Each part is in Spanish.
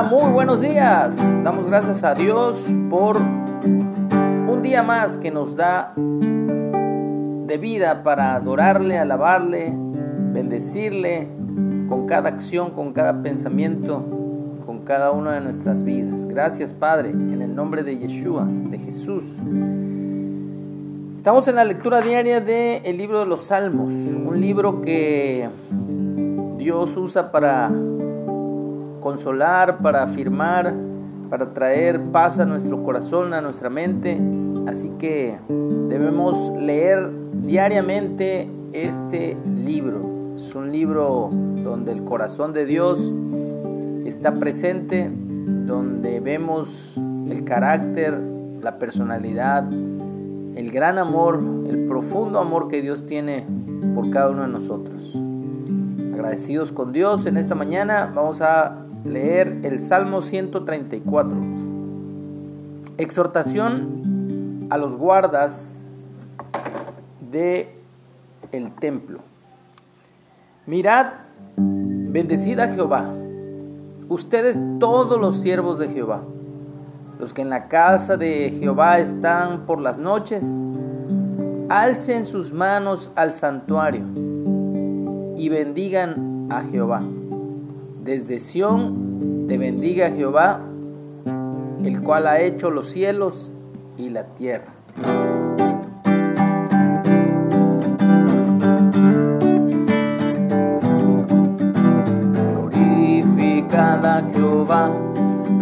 Muy buenos días. Damos gracias a Dios por un día más que nos da de vida para adorarle, alabarle, bendecirle con cada acción, con cada pensamiento, con cada una de nuestras vidas. Gracias Padre, en el nombre de Yeshua, de Jesús. Estamos en la lectura diaria del libro de los Salmos, un libro que Dios usa para consolar, para afirmar, para traer paz a nuestro corazón, a nuestra mente. Así que debemos leer diariamente este libro. Es un libro donde el corazón de Dios está presente, donde vemos el carácter, la personalidad, el gran amor, el profundo amor que Dios tiene por cada uno de nosotros agradecidos con Dios en esta mañana, vamos a leer el Salmo 134. Exhortación a los guardas de el templo. Mirad, bendecid a Jehová, ustedes todos los siervos de Jehová, los que en la casa de Jehová están por las noches, alcen sus manos al santuario y bendigan a Jehová. Desde Sión te bendiga Jehová, el cual ha hecho los cielos y la tierra. Glorificad a Jehová,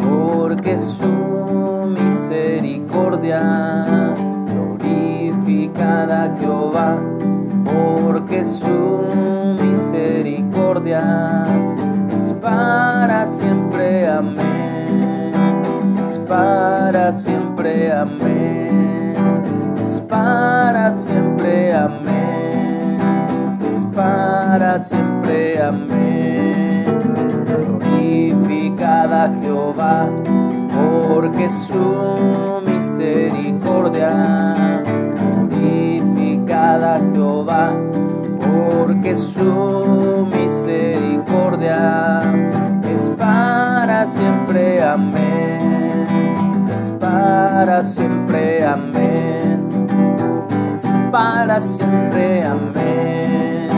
porque su misericordia. Glorificad a Jehová, porque su es para siempre, amén. Es para siempre, amén. Es para siempre, amén. Glorificada Jehová, porque su misericordia. Glorificada Jehová, porque su es para siempre, amén. Para siempre, amén. Es para siempre, amén.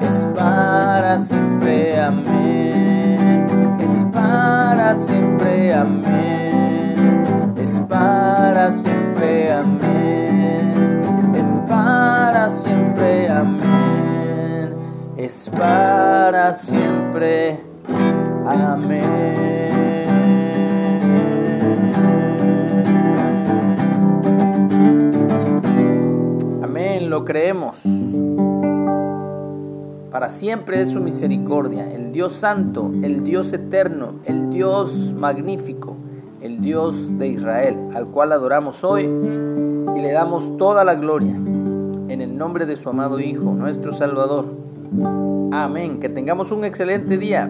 Es para siempre, amén. Es para siempre, amén. Es para siempre, amén. Es para siempre, amén. Es para siempre. Amén. Creemos. Para siempre es su misericordia, el Dios santo, el Dios eterno, el Dios magnífico, el Dios de Israel, al cual adoramos hoy y le damos toda la gloria en el nombre de su amado Hijo, nuestro Salvador. Amén. Que tengamos un excelente día.